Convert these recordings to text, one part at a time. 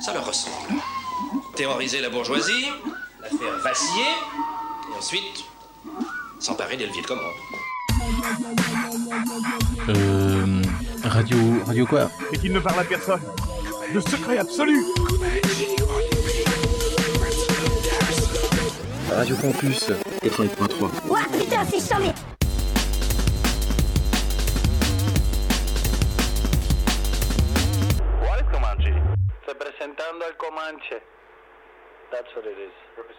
Ça leur ressemble. Terroriser la bourgeoisie, la faire vaciller, et ensuite s'emparer des leviers de commande. Euh. Radio. Radio quoi? Et qu'il ne parle à personne. Le secret absolu Radio Campus 88.3. Ouah, putain, c'est chambé what it is.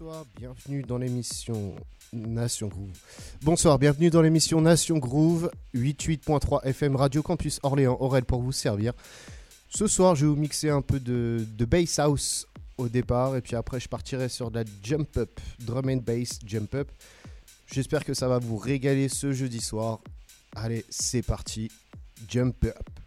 Bonsoir, bienvenue dans l'émission Nation Groove. Bonsoir, bienvenue dans l'émission Nation Groove 88.3 FM Radio Campus Orléans, Aurel pour vous servir. Ce soir, je vais vous mixer un peu de, de bass house au départ et puis après je partirai sur de la jump up, drum and bass jump up. J'espère que ça va vous régaler ce jeudi soir. Allez, c'est parti, jump up.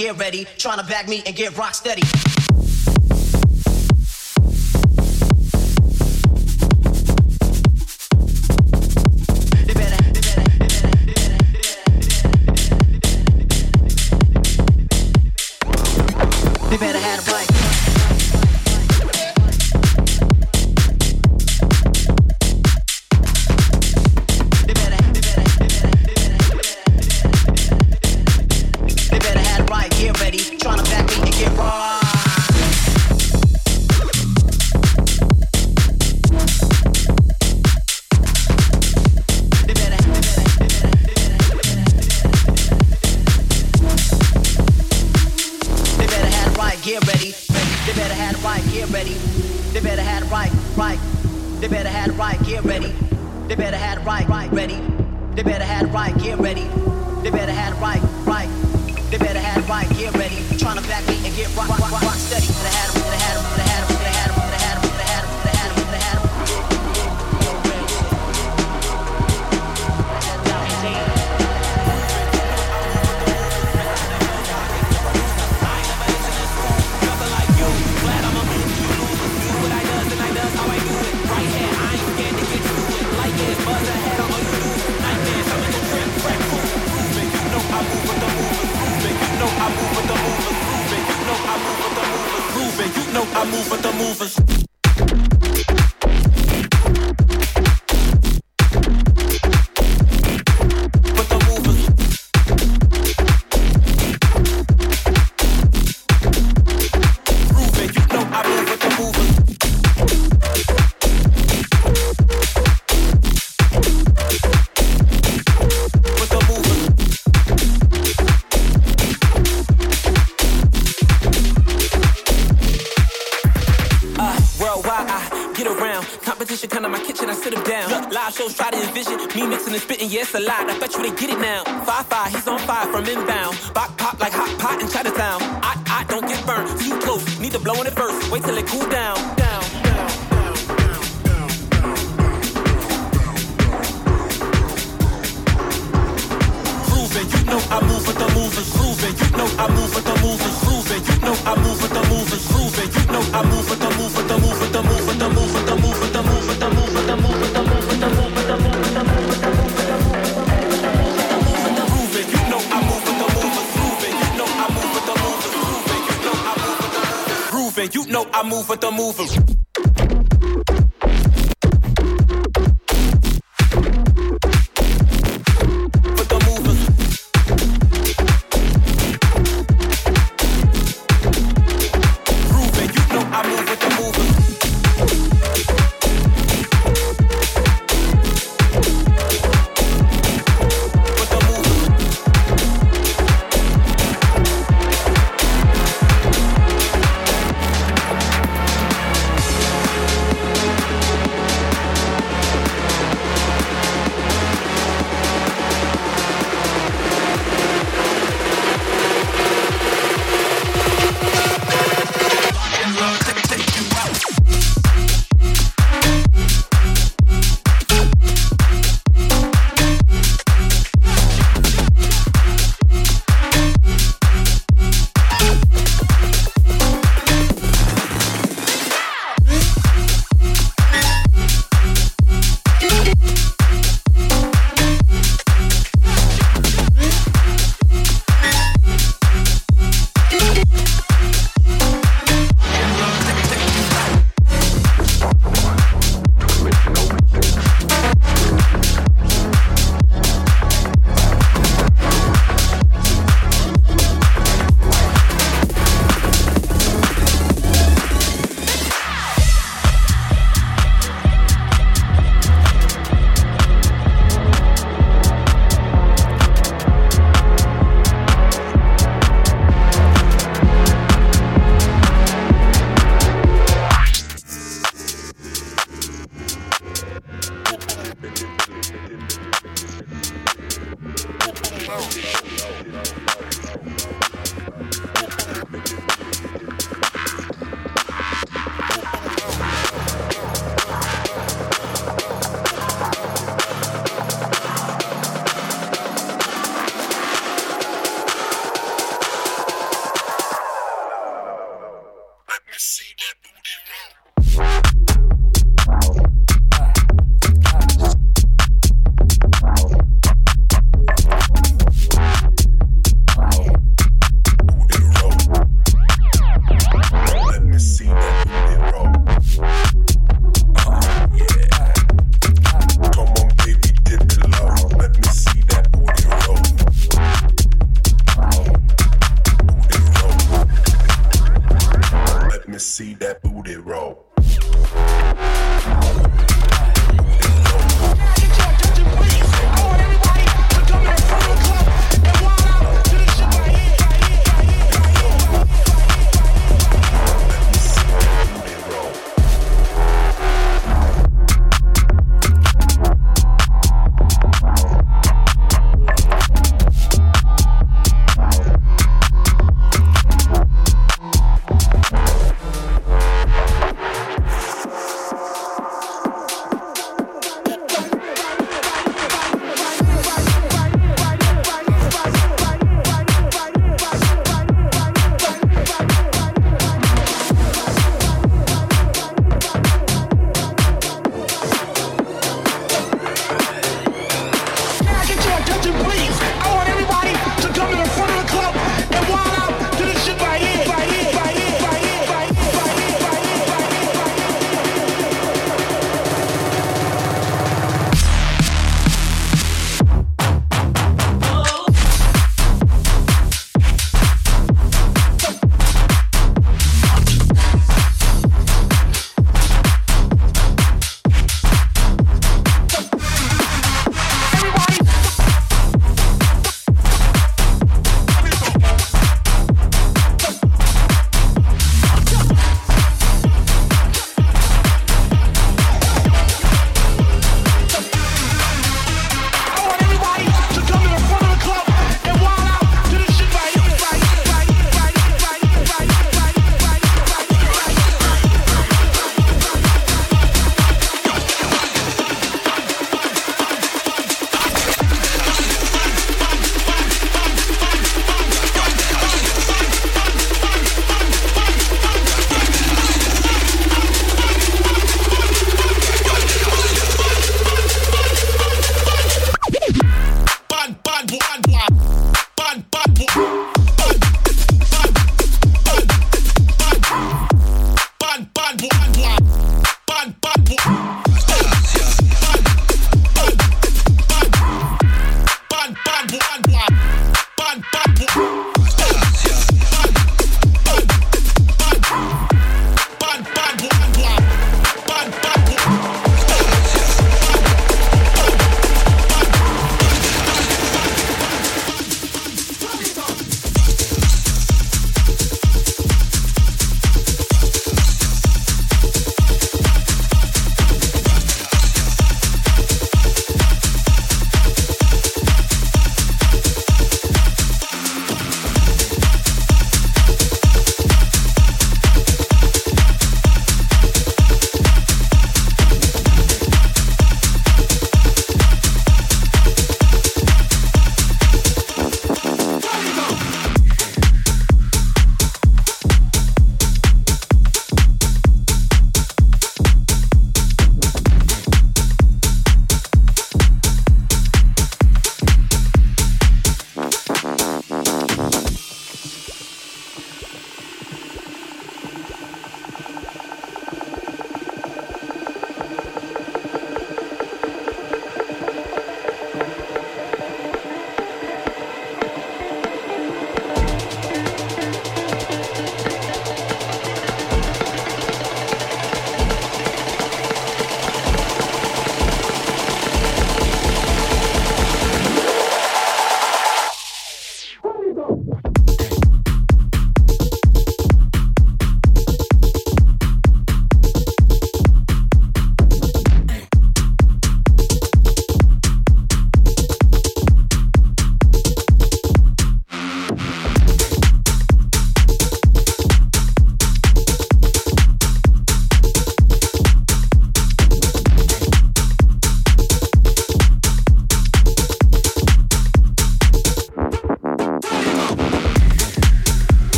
Get ready. Trying to back me and get rock steady.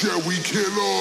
shall we kill all?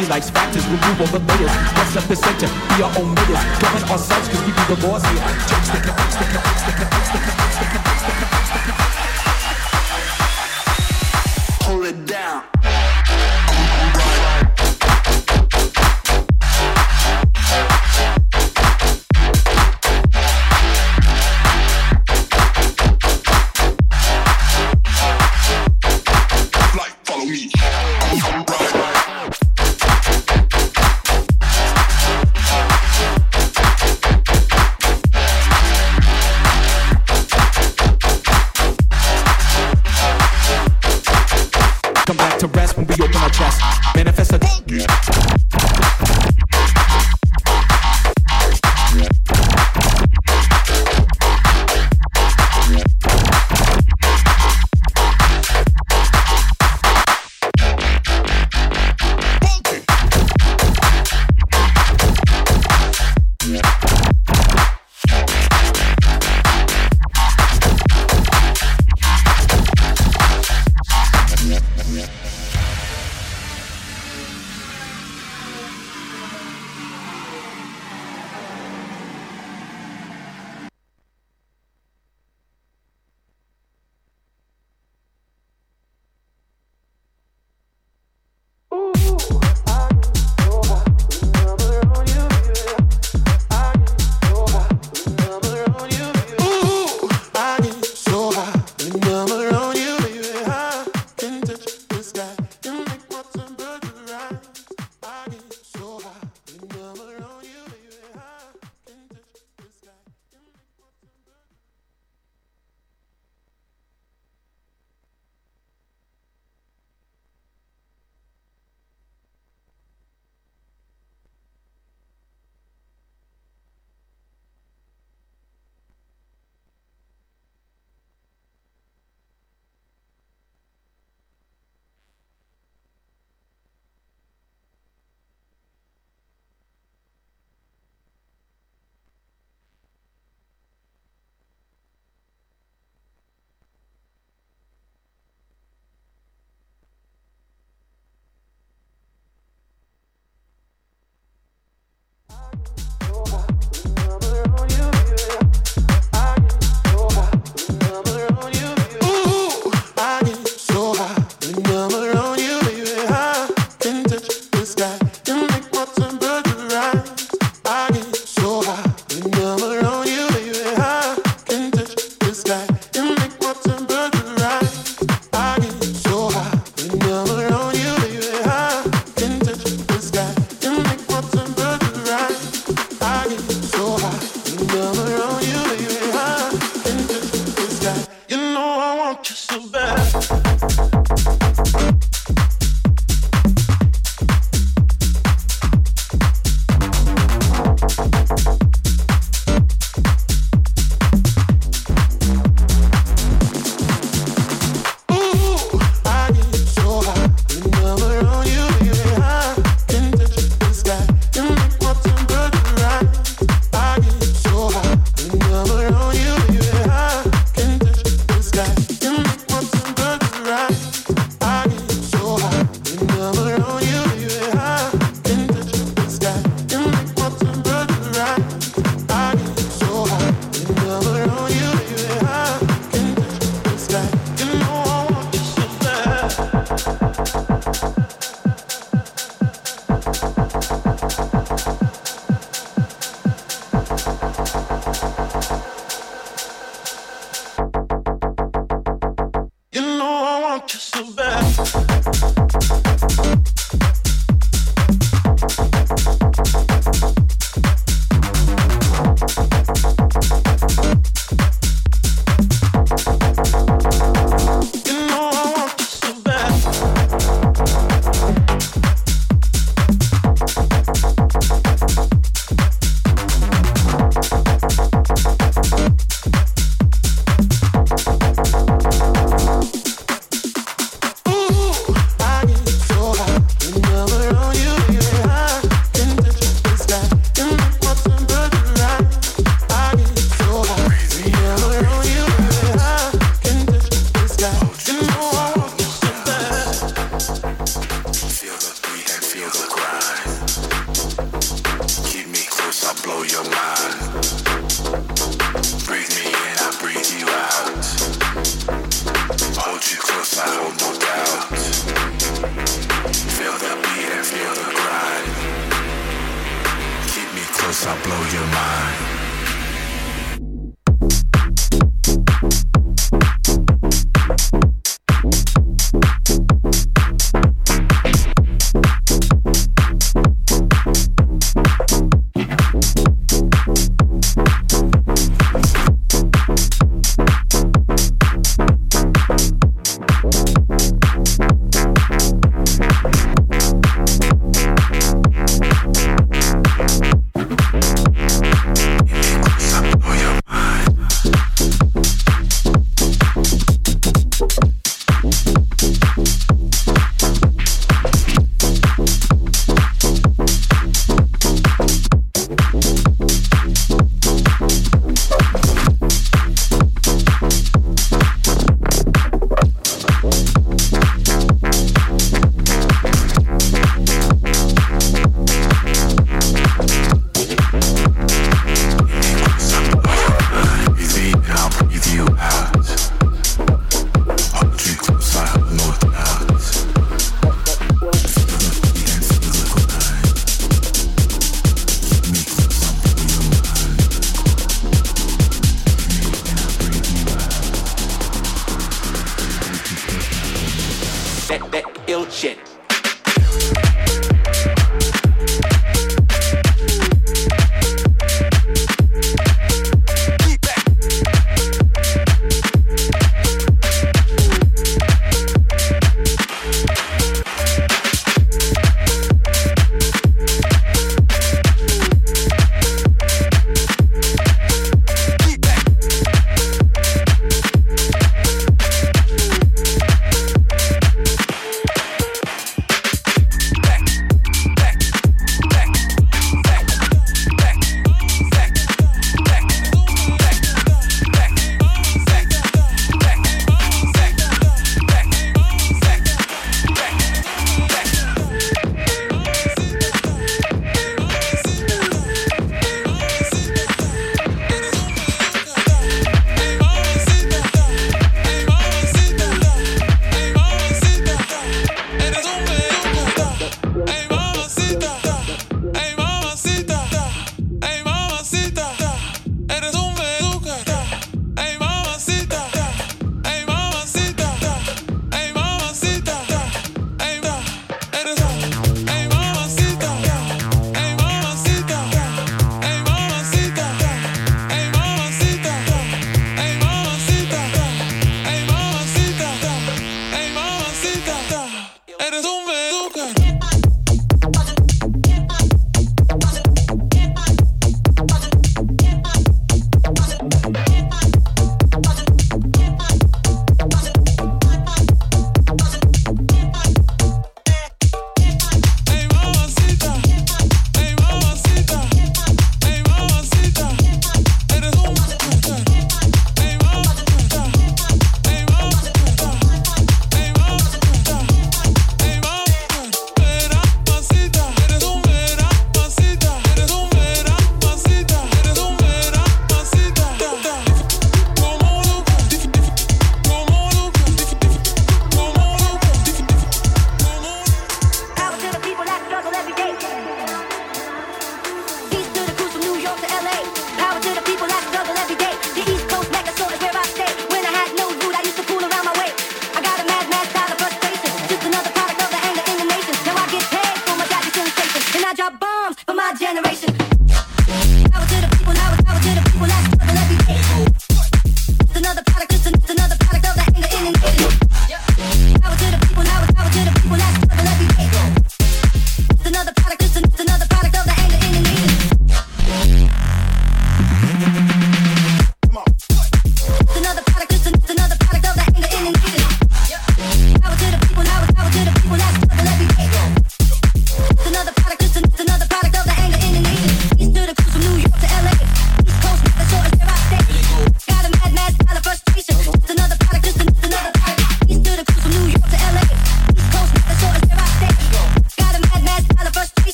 Many life's factors remove all over layers. Let's up the center, be our own leaders. Govern ourselves, cause we be the laws here.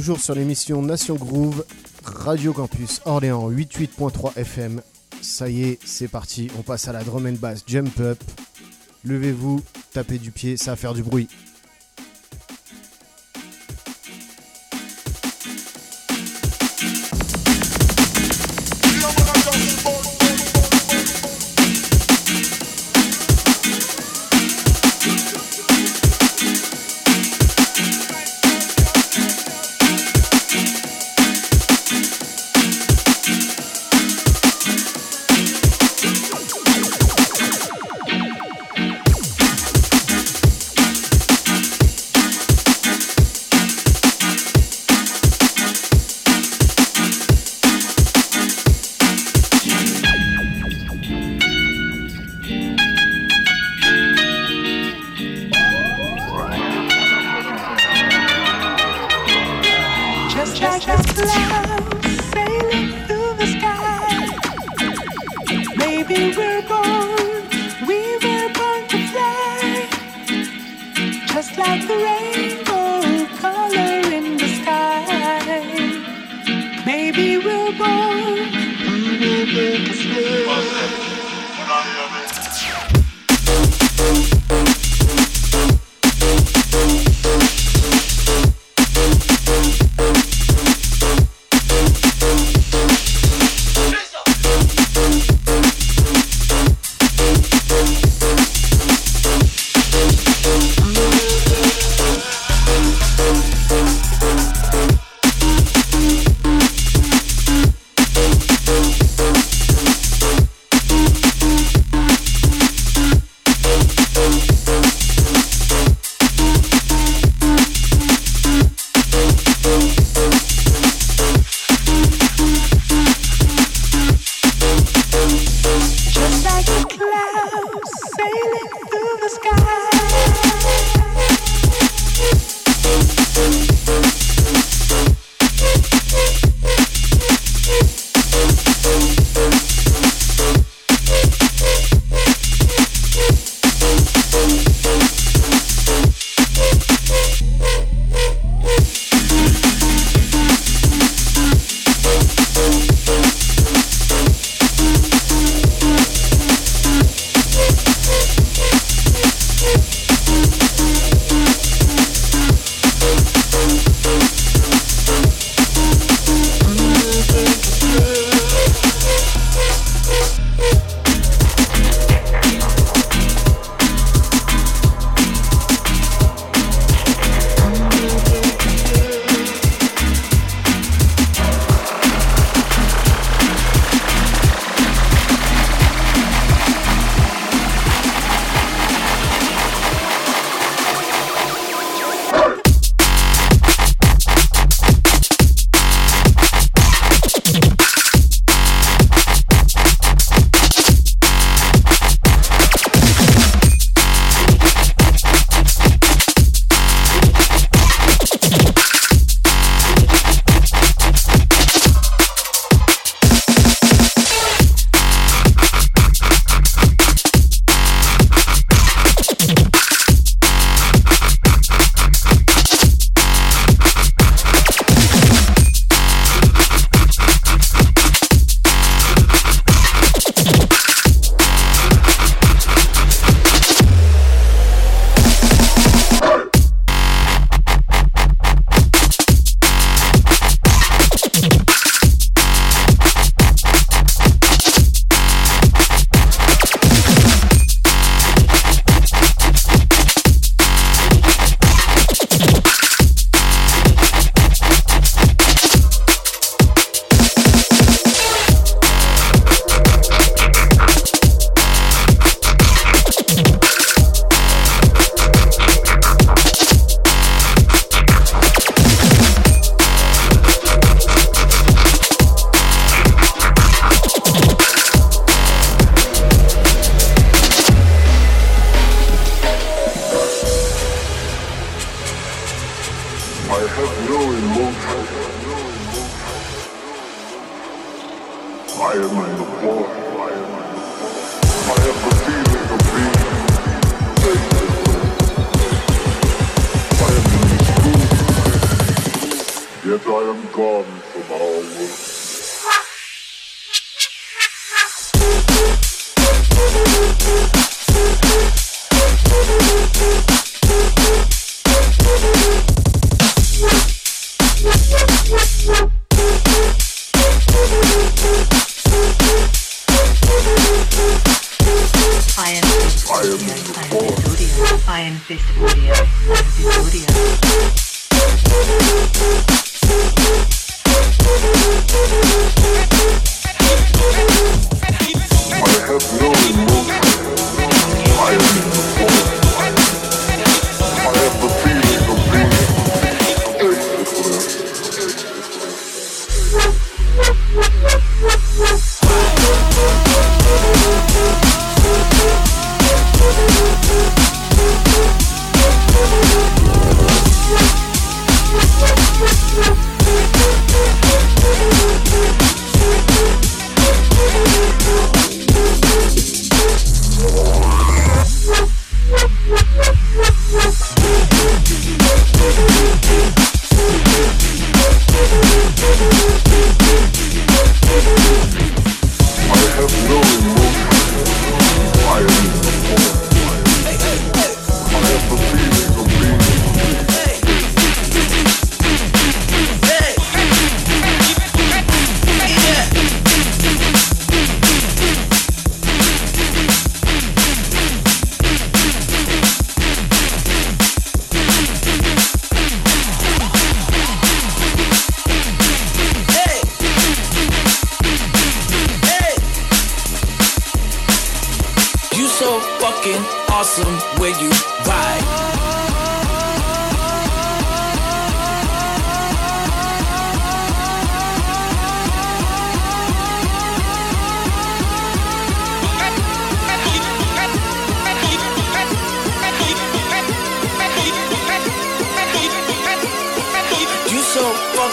Toujours sur l'émission Nation Groove, Radio Campus Orléans 88.3 FM. Ça y est, c'est parti, on passe à la drum and bass jump up. Levez-vous, tapez du pied, ça va faire du bruit.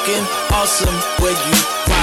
Fucking awesome when you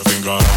que fingar.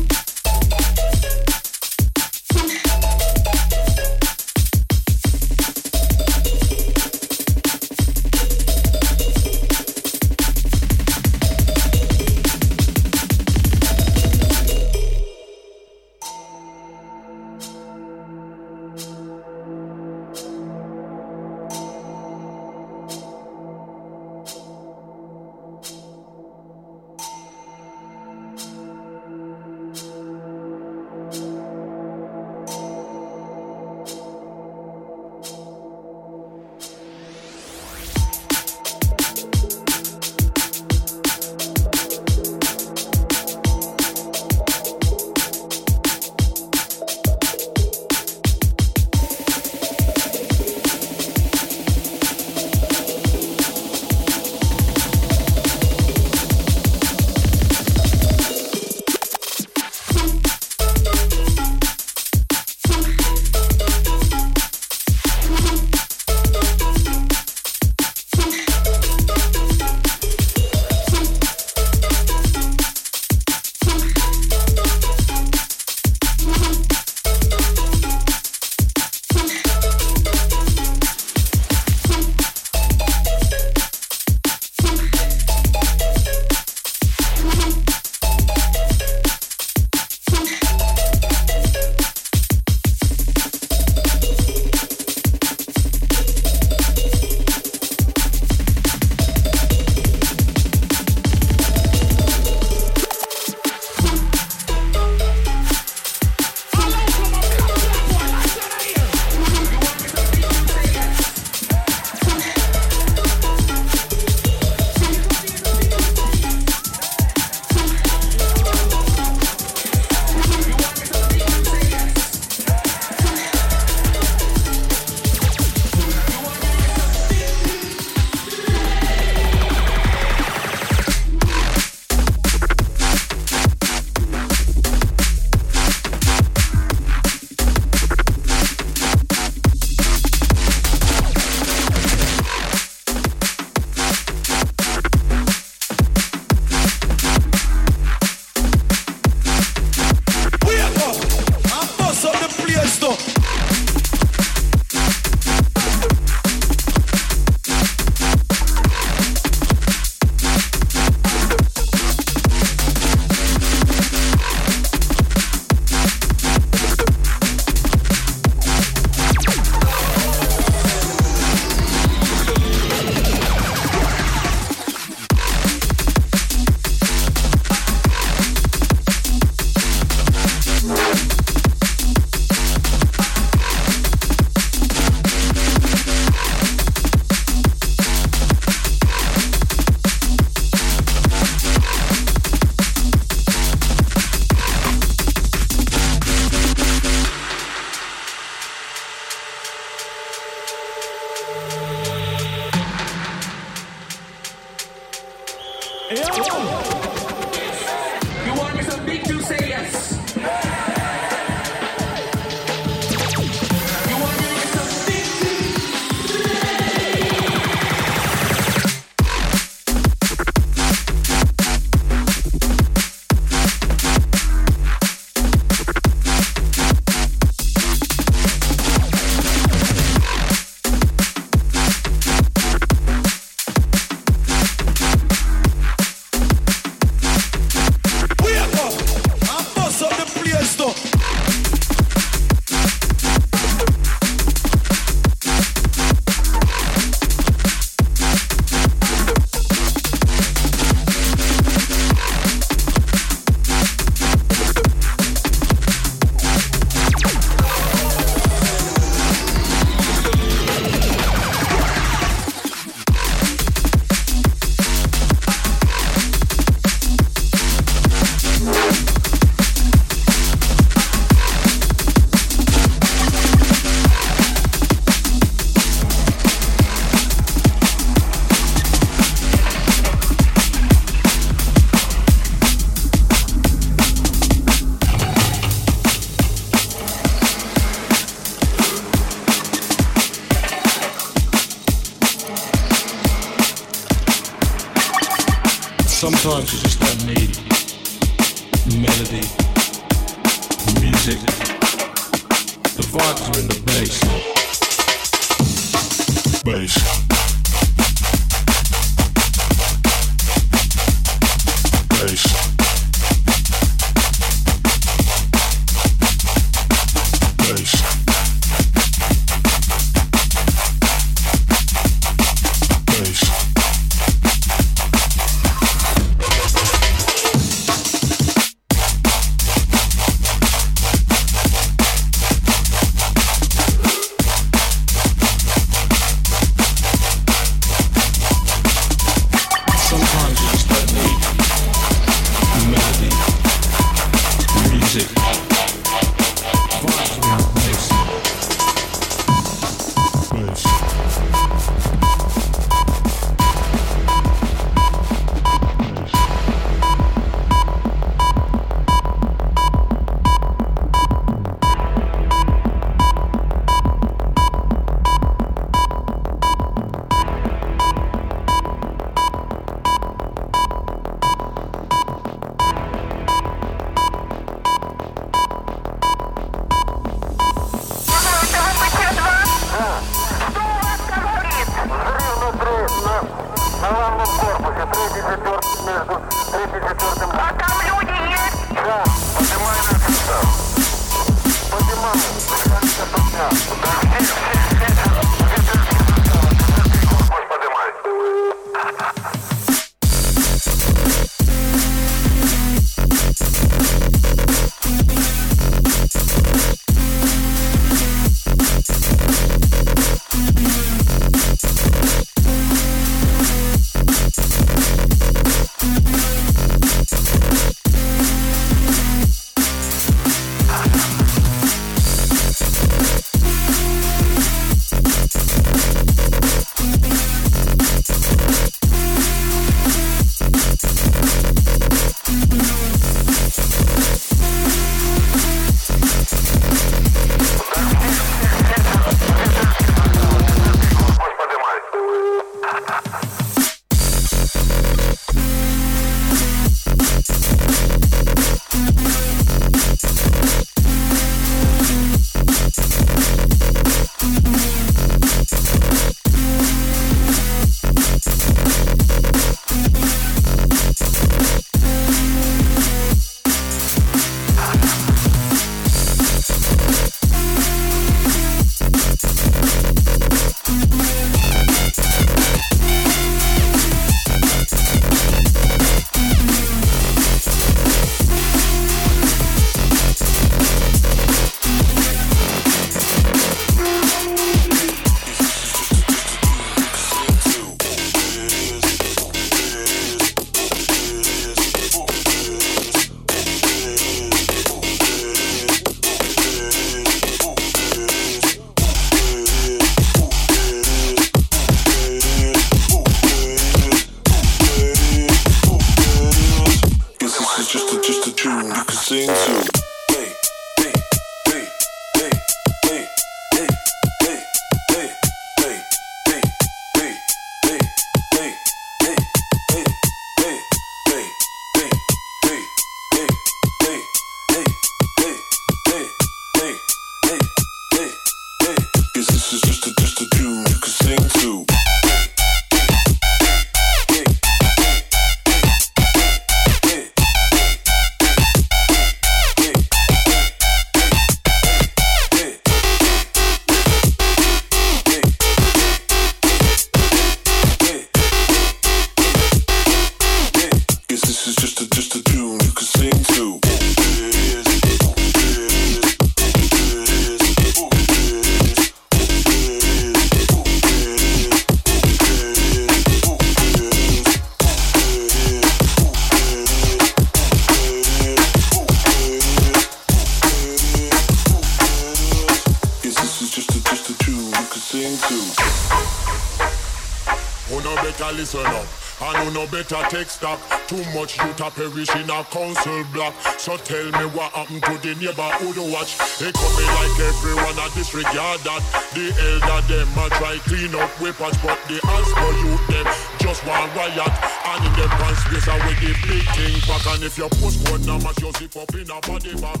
Much youth a perish in a council block. So tell me what happened to the neighborhood watch? They coming like everyone a disregard that. The elder them a try clean up weapons, but the Asper youth them just want riot. And in them pants space are with the big thing back. And if your postcode number you zip up in a body bag.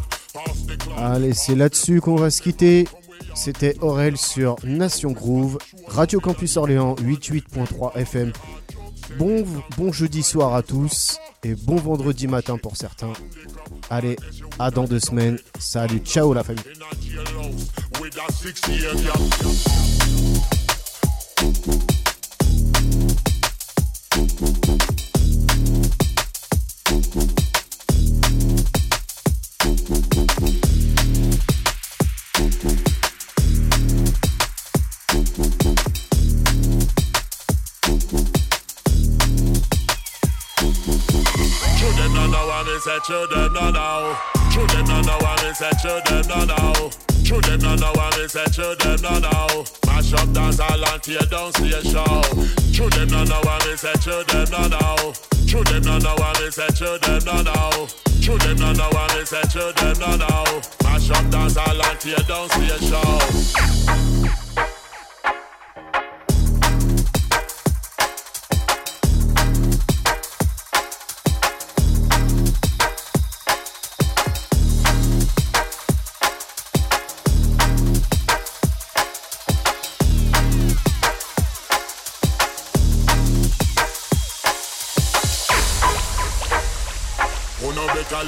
Allez, c'est là-dessus qu'on va se quitter. C'était Aurel sur Nation Groove, Radio Campus Orléans 88.3 FM. Bon, bon jeudi soir à tous et bon vendredi matin pour certains. Allez, à dans deux semaines. Salut, ciao la famille. Say, children no know. Children no know what me say, children no know. Children no know what me say, children no know. Mash up dance all and tear down station. Children no know what me say, children no know. Children no know what me say, children no know. Children no know what me say, children no know. Mash up dance all and tear down station. Who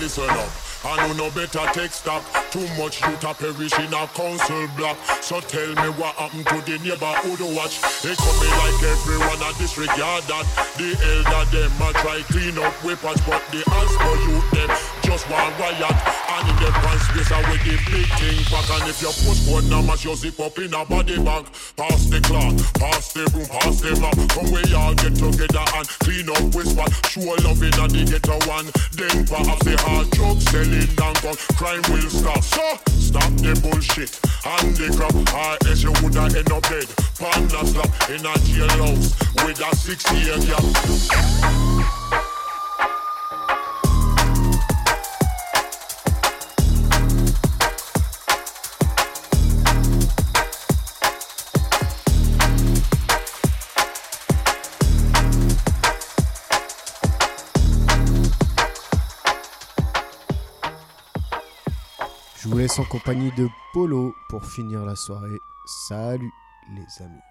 listen up and who no better take stock. Too much youth a perish in a council block. So tell me what happened to the neighborhood watch. They coming like everyone a disregard that. The elder them a try clean up weapons, but the Asper youth them just want riot. And in them pants space are with the big thing back. And if your postcode numbers you zip up in a body bag. Pass the clock, pass the broom, pass the map. Come we all get together and clean up with whisper. Show love in a the ghetto one. Then perhaps the hard drugs selling down gun. Crime will stop. So stop the bullshit and the crap. Or else you woulda end up dead. Panda slap in a jailhouse with a six year gap. Vous laisse en compagnie de Polo pour finir la soirée. Salut les amis.